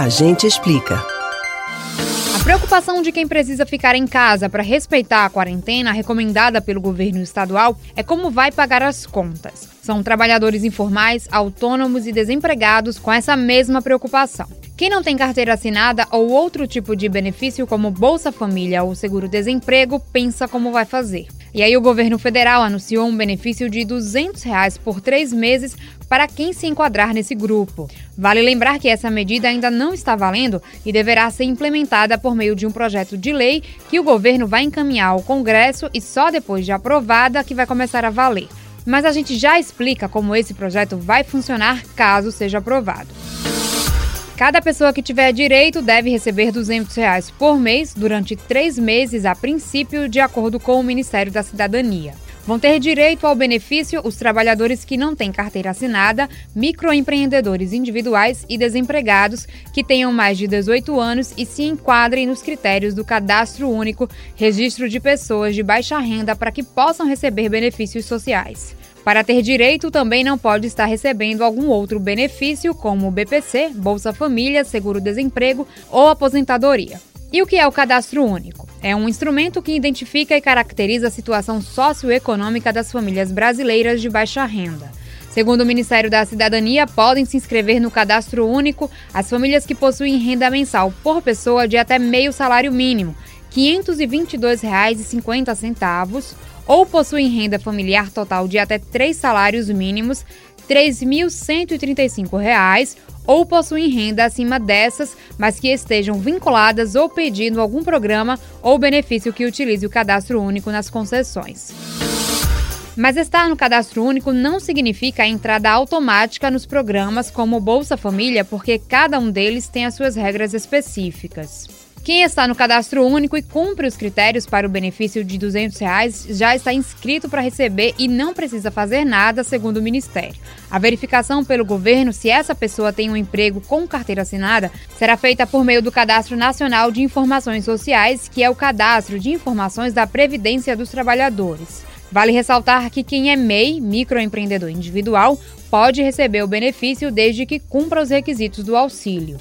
A gente explica. A preocupação de quem precisa ficar em casa para respeitar a quarentena recomendada pelo governo estadual é como vai pagar as contas. São trabalhadores informais, autônomos e desempregados com essa mesma preocupação. Quem não tem carteira assinada ou outro tipo de benefício, como Bolsa Família ou Seguro-Desemprego, pensa como vai fazer. E aí o governo federal anunciou um benefício de 200 reais por três meses para quem se enquadrar nesse grupo. Vale lembrar que essa medida ainda não está valendo e deverá ser implementada por meio de um projeto de lei que o governo vai encaminhar ao Congresso e só depois de aprovada que vai começar a valer. Mas a gente já explica como esse projeto vai funcionar caso seja aprovado. Cada pessoa que tiver direito deve receber 200 reais por mês durante três meses, a princípio, de acordo com o Ministério da Cidadania. Vão ter direito ao benefício os trabalhadores que não têm carteira assinada, microempreendedores individuais e desempregados que tenham mais de 18 anos e se enquadrem nos critérios do Cadastro Único, registro de pessoas de baixa renda para que possam receber benefícios sociais. Para ter direito, também não pode estar recebendo algum outro benefício, como BPC, Bolsa Família, Seguro-Desemprego ou aposentadoria. E o que é o Cadastro Único? É um instrumento que identifica e caracteriza a situação socioeconômica das famílias brasileiras de baixa renda. Segundo o Ministério da Cidadania, podem se inscrever no Cadastro Único as famílias que possuem renda mensal por pessoa de até meio salário mínimo, R$ 522,50 ou possuem renda familiar total de até três salários mínimos, R$ 3.135, ou possuem renda acima dessas, mas que estejam vinculadas ou pedindo algum programa ou benefício que utilize o cadastro único nas concessões. Mas estar no cadastro único não significa a entrada automática nos programas como Bolsa Família, porque cada um deles tem as suas regras específicas. Quem está no cadastro único e cumpre os critérios para o benefício de 200 reais já está inscrito para receber e não precisa fazer nada, segundo o Ministério. A verificação pelo governo se essa pessoa tem um emprego com carteira assinada será feita por meio do Cadastro Nacional de Informações Sociais, que é o cadastro de informações da Previdência dos Trabalhadores. Vale ressaltar que quem é MEI, microempreendedor individual, pode receber o benefício desde que cumpra os requisitos do auxílio.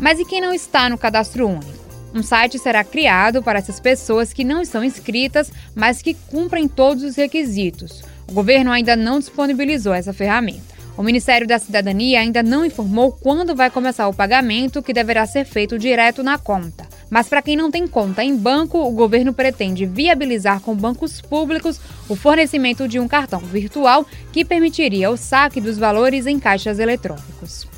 Mas e quem não está no cadastro único? Um site será criado para essas pessoas que não estão inscritas, mas que cumprem todos os requisitos. O governo ainda não disponibilizou essa ferramenta. O Ministério da Cidadania ainda não informou quando vai começar o pagamento, que deverá ser feito direto na conta. Mas para quem não tem conta em banco, o governo pretende viabilizar com bancos públicos o fornecimento de um cartão virtual que permitiria o saque dos valores em caixas eletrônicos.